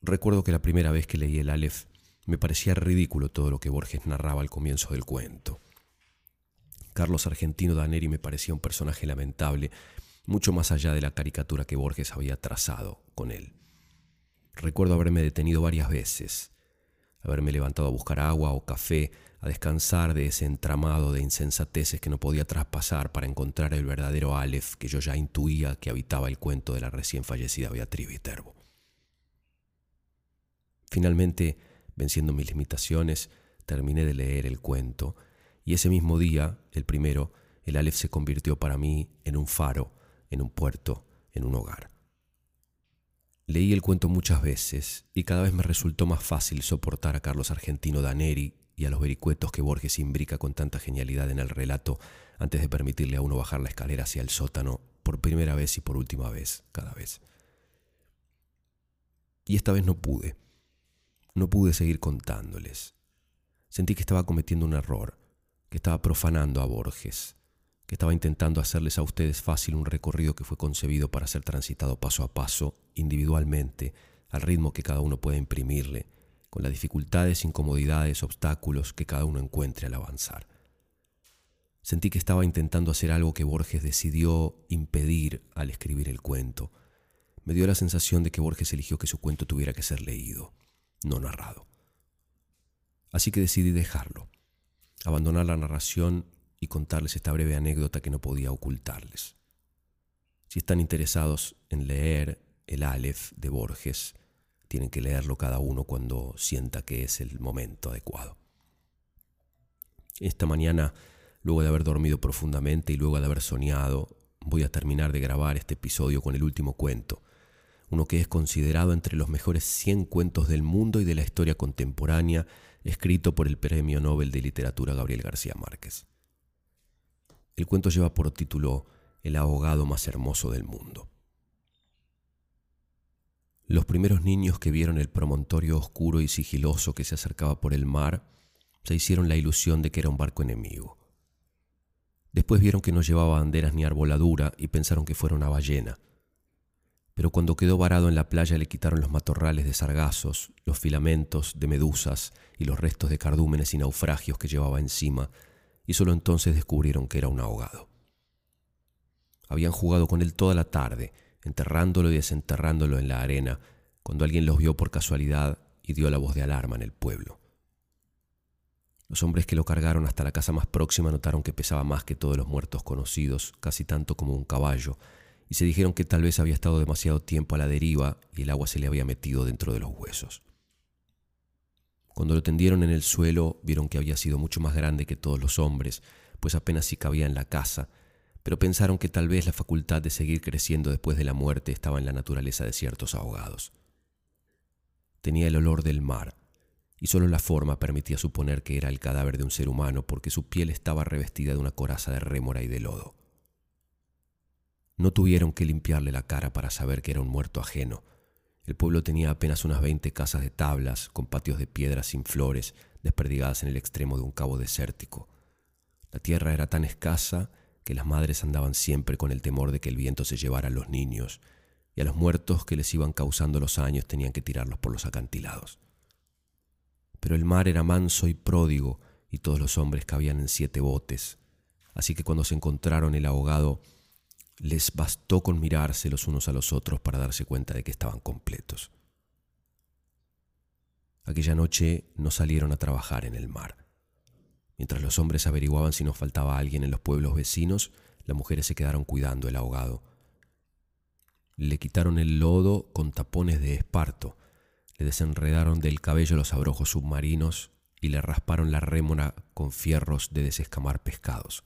A: Recuerdo que la primera vez que leí el Aleph me parecía ridículo todo lo que Borges narraba al comienzo del cuento. Carlos Argentino Daneri me parecía un personaje lamentable, mucho más allá de la caricatura que Borges había trazado con él. Recuerdo haberme detenido varias veces, haberme levantado a buscar agua o café, a descansar de ese entramado de insensateces que no podía traspasar para encontrar el verdadero Aleph que yo ya intuía que habitaba el cuento de la recién fallecida Beatriz Viterbo. Finalmente, venciendo mis limitaciones, terminé de leer el cuento y ese mismo día, el primero, el Aleph se convirtió para mí en un faro, en un puerto, en un hogar. Leí el cuento muchas veces y cada vez me resultó más fácil soportar a Carlos Argentino Daneri y a los vericuetos que Borges imbrica con tanta genialidad en el relato antes de permitirle a uno bajar la escalera hacia el sótano por primera vez y por última vez, cada vez. Y esta vez no pude. No pude seguir contándoles. Sentí que estaba cometiendo un error que estaba profanando a Borges, que estaba intentando hacerles a ustedes fácil un recorrido que fue concebido para ser transitado paso a paso, individualmente, al ritmo que cada uno puede imprimirle, con las dificultades, incomodidades, obstáculos que cada uno encuentre al avanzar. Sentí que estaba intentando hacer algo que Borges decidió impedir al escribir el cuento. Me dio la sensación de que Borges eligió que su cuento tuviera que ser leído, no narrado. Así que decidí dejarlo abandonar la narración y contarles esta breve anécdota que no podía ocultarles. Si están interesados en leer el Aleph de Borges, tienen que leerlo cada uno cuando sienta que es el momento adecuado. Esta mañana, luego de haber dormido profundamente y luego de haber soñado, voy a terminar de grabar este episodio con el último cuento, uno que es considerado entre los mejores 100 cuentos del mundo y de la historia contemporánea escrito por el Premio Nobel de Literatura Gabriel García Márquez. El cuento lleva por título El abogado más hermoso del mundo. Los primeros niños que vieron el promontorio oscuro y sigiloso que se acercaba por el mar se hicieron la ilusión de que era un barco enemigo. Después vieron que no llevaba banderas ni arboladura y pensaron que fuera una ballena pero cuando quedó varado en la playa le quitaron los matorrales de sargazos, los filamentos de medusas y los restos de cardúmenes y naufragios que llevaba encima, y solo entonces descubrieron que era un ahogado. Habían jugado con él toda la tarde, enterrándolo y desenterrándolo en la arena, cuando alguien los vio por casualidad y dio la voz de alarma en el pueblo. Los hombres que lo cargaron hasta la casa más próxima notaron que pesaba más que todos los muertos conocidos, casi tanto como un caballo, y se dijeron que tal vez había estado demasiado tiempo a la deriva y el agua se le había metido dentro de los huesos. Cuando lo tendieron en el suelo vieron que había sido mucho más grande que todos los hombres, pues apenas si cabía en la casa, pero pensaron que tal vez la facultad de seguir creciendo después de la muerte estaba en la naturaleza de ciertos ahogados. Tenía el olor del mar, y solo la forma permitía suponer que era el cadáver de un ser humano porque su piel estaba revestida de una coraza de rémora y de lodo. No tuvieron que limpiarle la cara para saber que era un muerto ajeno. El pueblo tenía apenas unas veinte casas de tablas, con patios de piedras sin flores, desperdigadas en el extremo de un cabo desértico. La tierra era tan escasa que las madres andaban siempre con el temor de que el viento se llevara a los niños, y a los muertos que les iban causando los años tenían que tirarlos por los acantilados. Pero el mar era manso y pródigo, y todos los hombres cabían en siete botes, así que cuando se encontraron el ahogado, les bastó con mirarse los unos a los otros para darse cuenta de que estaban completos. Aquella noche no salieron a trabajar en el mar. Mientras los hombres averiguaban si nos faltaba alguien en los pueblos vecinos, las mujeres se quedaron cuidando el ahogado. Le quitaron el lodo con tapones de esparto, le desenredaron del cabello los abrojos submarinos y le rasparon la rémora con fierros de desescamar pescados.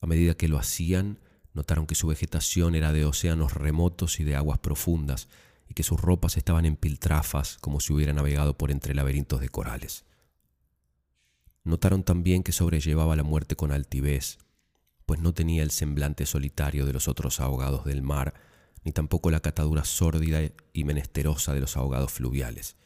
A: A medida que lo hacían, Notaron que su vegetación era de océanos remotos y de aguas profundas, y que sus ropas estaban en piltrafas como si hubiera navegado por entre laberintos de corales. Notaron también que sobrellevaba la muerte con altivez, pues no tenía el semblante solitario de los otros ahogados del mar, ni tampoco la catadura sórdida y menesterosa de los ahogados fluviales.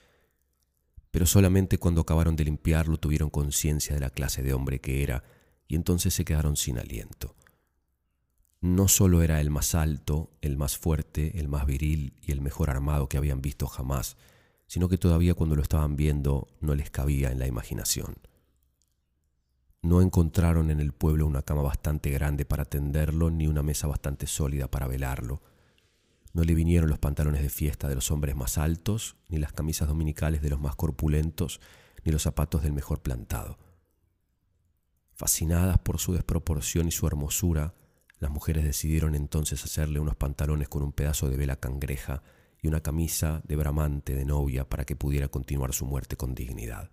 A: pero solamente cuando acabaron de limpiarlo tuvieron conciencia de la clase de hombre que era y entonces se quedaron sin aliento. No solo era el más alto, el más fuerte, el más viril y el mejor armado que habían visto jamás, sino que todavía cuando lo estaban viendo no les cabía en la imaginación. No encontraron en el pueblo una cama bastante grande para tenderlo ni una mesa bastante sólida para velarlo. No le vinieron los pantalones de fiesta de los hombres más altos, ni las camisas dominicales de los más corpulentos, ni los zapatos del mejor plantado. Fascinadas por su desproporción y su hermosura, las mujeres decidieron entonces hacerle unos pantalones con un pedazo de vela cangreja y una camisa de bramante de novia para que pudiera continuar su muerte con dignidad.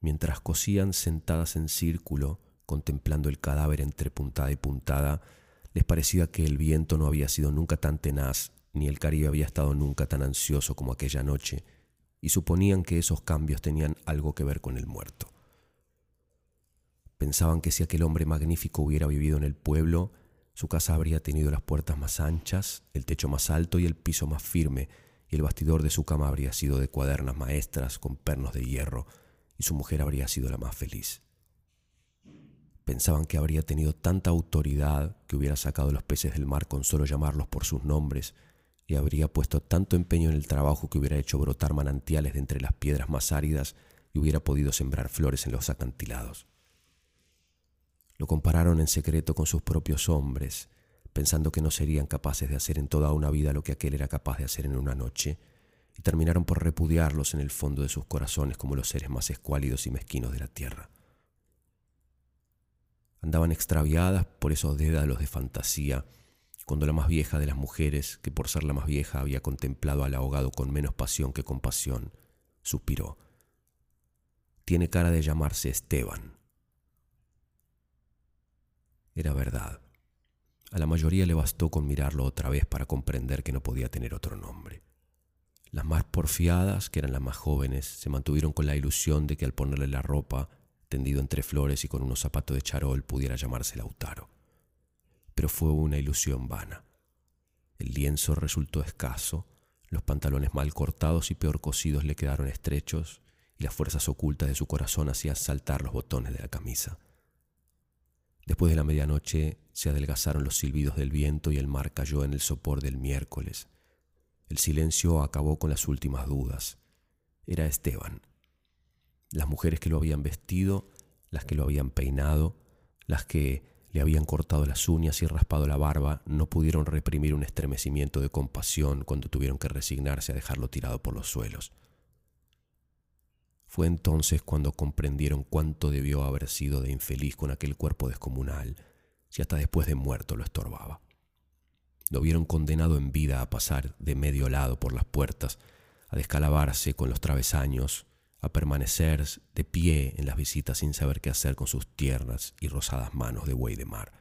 A: Mientras cosían sentadas en círculo, contemplando el cadáver entre puntada y puntada, les parecía que el viento no había sido nunca tan tenaz, ni el Caribe había estado nunca tan ansioso como aquella noche, y suponían que esos cambios tenían algo que ver con el muerto. Pensaban que si aquel hombre magnífico hubiera vivido en el pueblo, su casa habría tenido las puertas más anchas, el techo más alto y el piso más firme, y el bastidor de su cama habría sido de cuadernas maestras con pernos de hierro, y su mujer habría sido la más feliz. Pensaban que habría tenido tanta autoridad que hubiera sacado los peces del mar con solo llamarlos por sus nombres, y habría puesto tanto empeño en el trabajo que hubiera hecho brotar manantiales de entre las piedras más áridas y hubiera podido sembrar flores en los acantilados. Lo compararon en secreto con sus propios hombres, pensando que no serían capaces de hacer en toda una vida lo que aquel era capaz de hacer en una noche, y terminaron por repudiarlos en el fondo de sus corazones como los seres más escuálidos y mezquinos de la tierra. Andaban extraviadas por esos dédalos de fantasía, cuando la más vieja de las mujeres, que por ser la más vieja había contemplado al ahogado con menos pasión que compasión, suspiró. Tiene cara de llamarse Esteban. Era verdad. A la mayoría le bastó con mirarlo otra vez para comprender que no podía tener otro nombre. Las más porfiadas, que eran las más jóvenes, se mantuvieron con la ilusión de que al ponerle la ropa, tendido entre flores y con unos zapatos de charol, pudiera llamarse Lautaro. Pero fue una ilusión vana. El lienzo resultó escaso, los pantalones mal cortados y peor cosidos le quedaron estrechos, y las fuerzas ocultas de su corazón hacían saltar los botones de la camisa. Después de la medianoche se adelgazaron los silbidos del viento y el mar cayó en el sopor del miércoles, el silencio acabó con las últimas dudas. Era Esteban. Las mujeres que lo habían vestido, las que lo habían peinado, las que le habían cortado las uñas y raspado la barba, no pudieron reprimir un estremecimiento de compasión cuando tuvieron que resignarse a dejarlo tirado por los suelos. Fue entonces cuando comprendieron cuánto debió haber sido de infeliz con aquel cuerpo descomunal, si hasta después de muerto lo estorbaba. Lo vieron condenado en vida a pasar de medio lado por las puertas, a descalabarse con los travesaños, a permanecer de pie en las visitas sin saber qué hacer con sus tiernas y rosadas manos de buey de mar,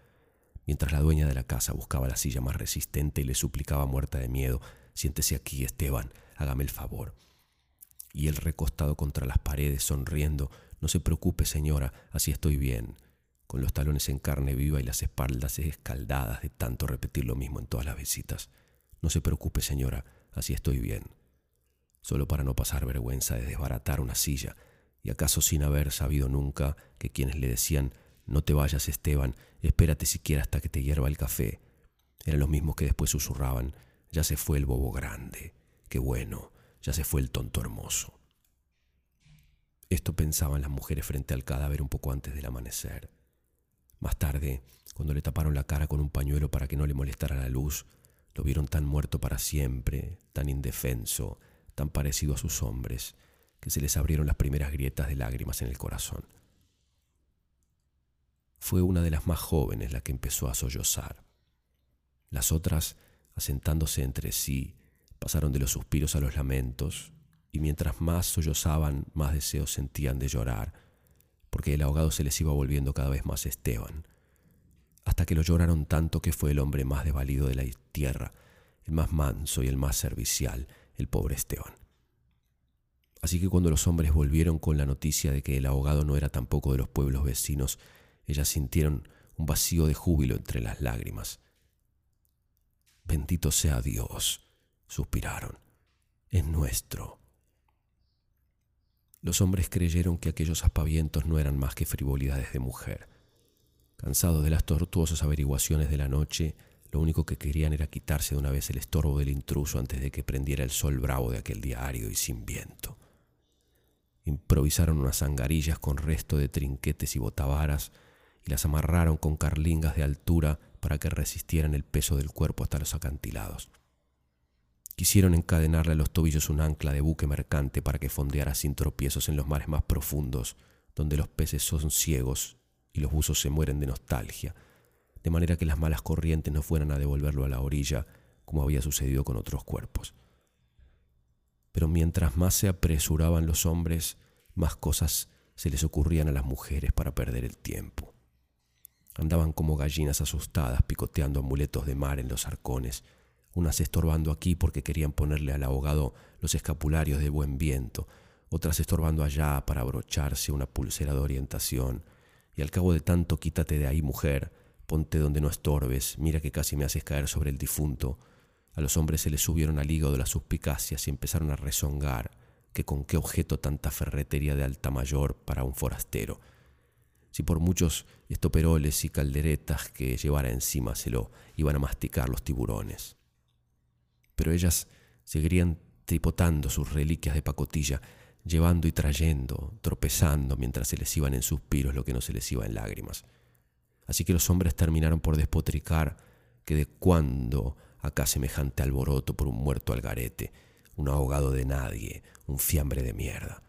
A: mientras la dueña de la casa buscaba la silla más resistente y le suplicaba muerta de miedo, siéntese aquí, Esteban, hágame el favor. Y él recostado contra las paredes, sonriendo, no se preocupe, señora, así estoy bien con los talones en carne viva y las espaldas escaldadas de tanto repetir lo mismo en todas las visitas. No se preocupe, señora, así estoy bien. Solo para no pasar vergüenza de desbaratar una silla, y acaso sin haber sabido nunca que quienes le decían no te vayas, Esteban, espérate siquiera hasta que te hierva el café, eran los mismos que después susurraban ya se fue el bobo grande, qué bueno, ya se fue el tonto hermoso. Esto pensaban las mujeres frente al cadáver un poco antes del amanecer. Más tarde, cuando le taparon la cara con un pañuelo para que no le molestara la luz, lo vieron tan muerto para siempre, tan indefenso, tan parecido a sus hombres, que se les abrieron las primeras grietas de lágrimas en el corazón. Fue una de las más jóvenes la que empezó a sollozar. Las otras, asentándose entre sí, pasaron de los suspiros a los lamentos, y mientras más sollozaban, más deseos sentían de llorar, porque el ahogado se les iba volviendo cada vez más Esteban, hasta que lo lloraron tanto que fue el hombre más desvalido de la tierra, el más manso y el más servicial, el pobre Esteban. Así que cuando los hombres volvieron con la noticia de que el ahogado no era tampoco de los pueblos vecinos, ellas sintieron un vacío de júbilo entre las lágrimas. Bendito sea Dios, suspiraron, es nuestro. Los hombres creyeron que aquellos aspavientos no eran más que frivolidades de mujer. Cansados de las tortuosas averiguaciones de la noche, lo único que querían era quitarse de una vez el estorbo del intruso antes de que prendiera el sol bravo de aquel día árido y sin viento. Improvisaron unas zangarillas con resto de trinquetes y botavaras y las amarraron con carlingas de altura para que resistieran el peso del cuerpo hasta los acantilados. Quisieron encadenarle a los tobillos un ancla de buque mercante para que fondeara sin tropiezos en los mares más profundos, donde los peces son ciegos y los buzos se mueren de nostalgia, de manera que las malas corrientes no fueran a devolverlo a la orilla, como había sucedido con otros cuerpos. Pero mientras más se apresuraban los hombres, más cosas se les ocurrían a las mujeres para perder el tiempo. Andaban como gallinas asustadas picoteando amuletos de mar en los arcones, unas estorbando aquí porque querían ponerle al ahogado los escapularios de buen viento, otras estorbando allá para abrocharse una pulsera de orientación, y al cabo de tanto quítate de ahí, mujer, ponte donde no estorbes, mira que casi me haces caer sobre el difunto. A los hombres se les subieron al hígado las suspicacias y empezaron a rezongar que con qué objeto tanta ferretería de alta mayor para un forastero. Si por muchos estoperoles y calderetas que llevara encima se lo iban a masticar los tiburones pero ellas seguirían tripotando sus reliquias de pacotilla, llevando y trayendo, tropezando mientras se les iban en suspiros lo que no se les iba en lágrimas. Así que los hombres terminaron por despotricar que de cuándo acá semejante alboroto por un muerto algarete, un ahogado de nadie, un fiambre de mierda.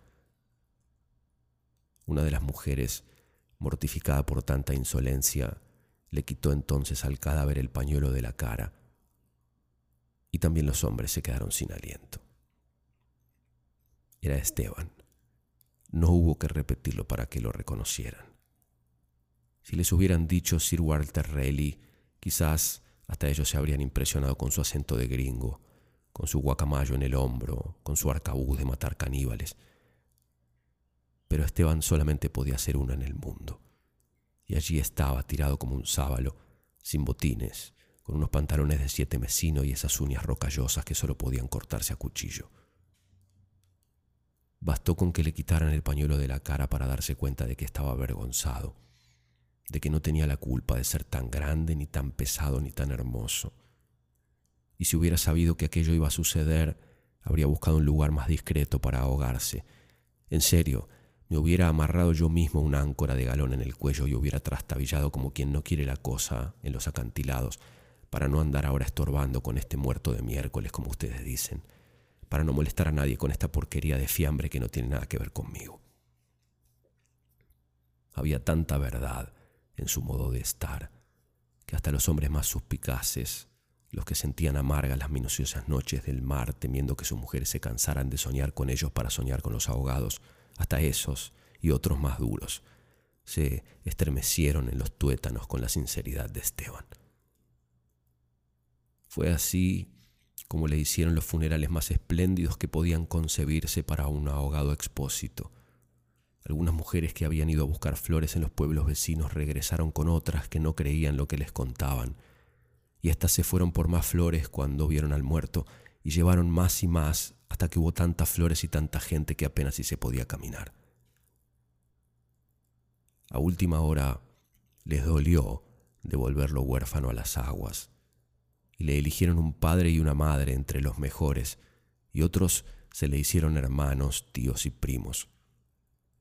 A: Una de las mujeres, mortificada por tanta insolencia, le quitó entonces al cadáver el pañuelo de la cara y también los hombres se quedaron sin aliento. Era Esteban. No hubo que repetirlo para que lo reconocieran. Si les hubieran dicho Sir Walter Raleigh, quizás hasta ellos se habrían impresionado con su acento de gringo, con su guacamayo en el hombro, con su arcabuz de matar caníbales. Pero Esteban solamente podía ser uno en el mundo. Y allí estaba, tirado como un sábalo, sin botines, con unos pantalones de siete mesino y esas uñas rocallosas que solo podían cortarse a cuchillo. Bastó con que le quitaran el pañuelo de la cara para darse cuenta de que estaba avergonzado, de que no tenía la culpa de ser tan grande, ni tan pesado, ni tan hermoso. Y si hubiera sabido que aquello iba a suceder, habría buscado un lugar más discreto para ahogarse. En serio, me hubiera amarrado yo mismo una áncora de galón en el cuello y hubiera trastabillado como quien no quiere la cosa en los acantilados, para no andar ahora estorbando con este muerto de miércoles, como ustedes dicen, para no molestar a nadie con esta porquería de fiambre que no tiene nada que ver conmigo. Había tanta verdad en su modo de estar, que hasta los hombres más suspicaces, los que sentían amargas las minuciosas noches del mar temiendo que sus mujeres se cansaran de soñar con ellos para soñar con los ahogados, hasta esos y otros más duros, se estremecieron en los tuétanos con la sinceridad de Esteban. Fue así como le hicieron los funerales más espléndidos que podían concebirse para un ahogado expósito. Algunas mujeres que habían ido a buscar flores en los pueblos vecinos regresaron con otras que no creían lo que les contaban, y éstas se fueron por más flores cuando vieron al muerto y llevaron más y más hasta que hubo tantas flores y tanta gente que apenas si se podía caminar. A última hora les dolió devolverlo huérfano a las aguas y le eligieron un padre y una madre entre los mejores, y otros se le hicieron hermanos, tíos y primos.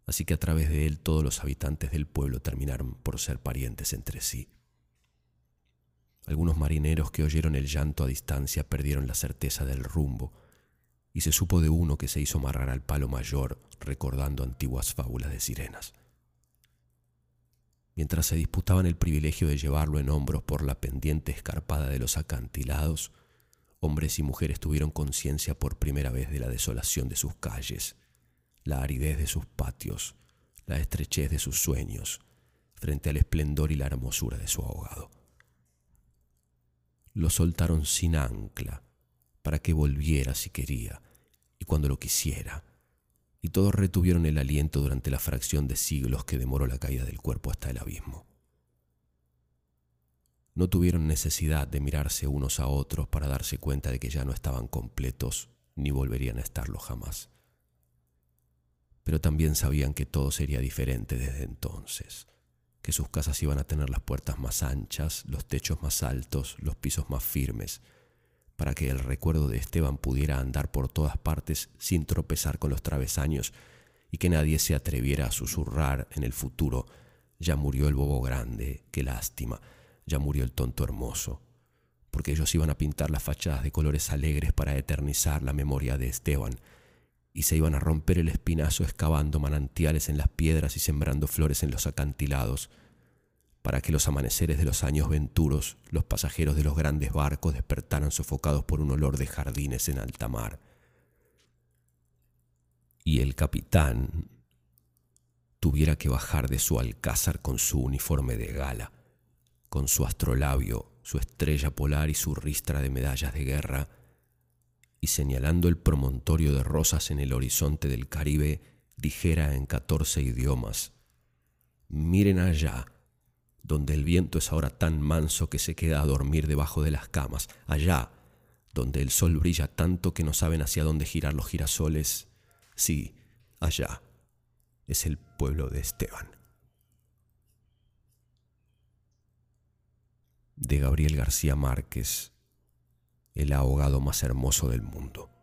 A: Así que a través de él todos los habitantes del pueblo terminaron por ser parientes entre sí. Algunos marineros que oyeron el llanto a distancia perdieron la certeza del rumbo, y se supo de uno que se hizo amarrar al palo mayor recordando antiguas fábulas de sirenas mientras se disputaban el privilegio de llevarlo en hombros por la pendiente escarpada de los acantilados, hombres y mujeres tuvieron conciencia por primera vez de la desolación de sus calles, la aridez de sus patios, la estrechez de sus sueños, frente al esplendor y la hermosura de su ahogado. Lo soltaron sin ancla, para que volviera si quería, y cuando lo quisiera, y todos retuvieron el aliento durante la fracción de siglos que demoró la caída del cuerpo hasta el abismo. No tuvieron necesidad de mirarse unos a otros para darse cuenta de que ya no estaban completos ni volverían a estarlo jamás. pero también sabían que todo sería diferente desde entonces, que sus casas iban a tener las puertas más anchas, los techos más altos, los pisos más firmes, para que el recuerdo de Esteban pudiera andar por todas partes sin tropezar con los travesaños y que nadie se atreviera a susurrar en el futuro, ya murió el bobo grande, qué lástima, ya murió el tonto hermoso, porque ellos iban a pintar las fachadas de colores alegres para eternizar la memoria de Esteban, y se iban a romper el espinazo excavando manantiales en las piedras y sembrando flores en los acantilados, para que los amaneceres de los años venturos, los pasajeros de los grandes barcos despertaran sofocados por un olor de jardines en alta mar. Y el capitán tuviera que bajar de su alcázar con su uniforme de gala, con su astrolabio, su estrella polar y su ristra de medallas de guerra, y señalando el promontorio de rosas en el horizonte del Caribe, dijera en catorce idiomas, miren allá, donde el viento es ahora tan manso que se queda a dormir debajo de las camas, allá, donde el sol brilla tanto que no saben hacia dónde girar los girasoles, sí, allá, es el pueblo de Esteban. De Gabriel García Márquez, el ahogado más hermoso del mundo.